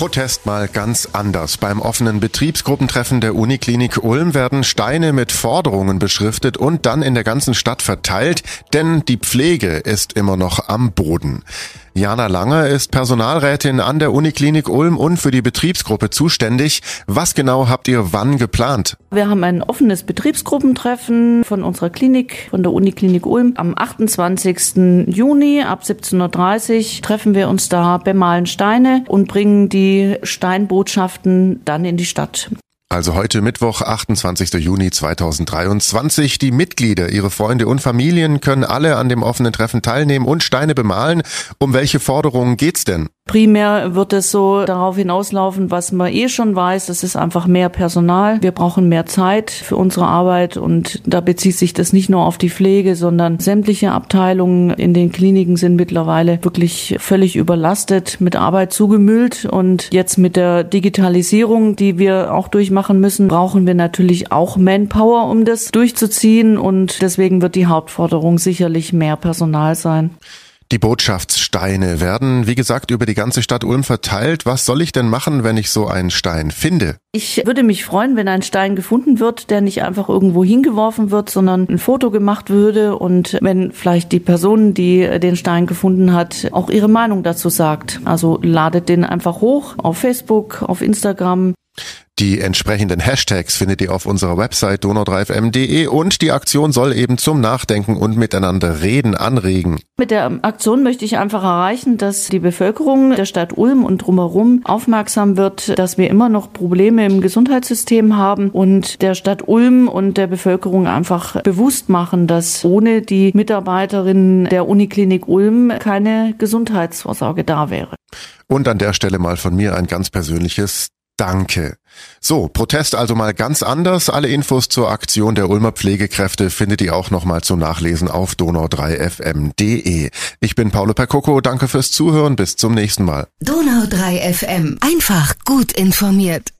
Protest mal ganz anders. Beim offenen Betriebsgruppentreffen der Uniklinik Ulm werden Steine mit Forderungen beschriftet und dann in der ganzen Stadt verteilt, denn die Pflege ist immer noch am Boden. Jana Lange ist Personalrätin an der Uniklinik Ulm und für die Betriebsgruppe zuständig. Was genau habt ihr wann geplant? Wir haben ein offenes Betriebsgruppentreffen von unserer Klinik, von der Uniklinik Ulm. Am 28. Juni ab 17.30 Uhr treffen wir uns da, bemalen Steine und bringen die Steinbotschaften dann in die Stadt. Also heute Mittwoch, 28. Juni 2023. Die Mitglieder, ihre Freunde und Familien können alle an dem offenen Treffen teilnehmen und Steine bemalen. Um welche Forderungen geht's denn? Primär wird es so darauf hinauslaufen, was man eh schon weiß. Das ist einfach mehr Personal. Wir brauchen mehr Zeit für unsere Arbeit und da bezieht sich das nicht nur auf die Pflege, sondern sämtliche Abteilungen in den Kliniken sind mittlerweile wirklich völlig überlastet, mit Arbeit zugemüllt und jetzt mit der Digitalisierung, die wir auch durchmachen müssen, brauchen wir natürlich auch Manpower, um das durchzuziehen und deswegen wird die Hauptforderung sicherlich mehr Personal sein. Die Botschaftssteine werden, wie gesagt, über die ganze Stadt Ulm verteilt. Was soll ich denn machen, wenn ich so einen Stein finde? Ich würde mich freuen, wenn ein Stein gefunden wird, der nicht einfach irgendwo hingeworfen wird, sondern ein Foto gemacht würde und wenn vielleicht die Person, die den Stein gefunden hat, auch ihre Meinung dazu sagt. Also ladet den einfach hoch auf Facebook, auf Instagram. Die entsprechenden Hashtags findet ihr auf unserer Website donau3fm.de und die Aktion soll eben zum Nachdenken und miteinander reden anregen. Mit der Aktion möchte ich einfach erreichen, dass die Bevölkerung der Stadt Ulm und drumherum aufmerksam wird, dass wir immer noch Probleme im Gesundheitssystem haben und der Stadt Ulm und der Bevölkerung einfach bewusst machen, dass ohne die Mitarbeiterinnen der Uniklinik Ulm keine Gesundheitsvorsorge da wäre. Und an der Stelle mal von mir ein ganz persönliches Danke. So, Protest also mal ganz anders. Alle Infos zur Aktion der Ulmer Pflegekräfte findet ihr auch nochmal zum Nachlesen auf donau3fm.de. Ich bin Paolo Percoco, danke fürs Zuhören, bis zum nächsten Mal. Donau3fm, einfach gut informiert.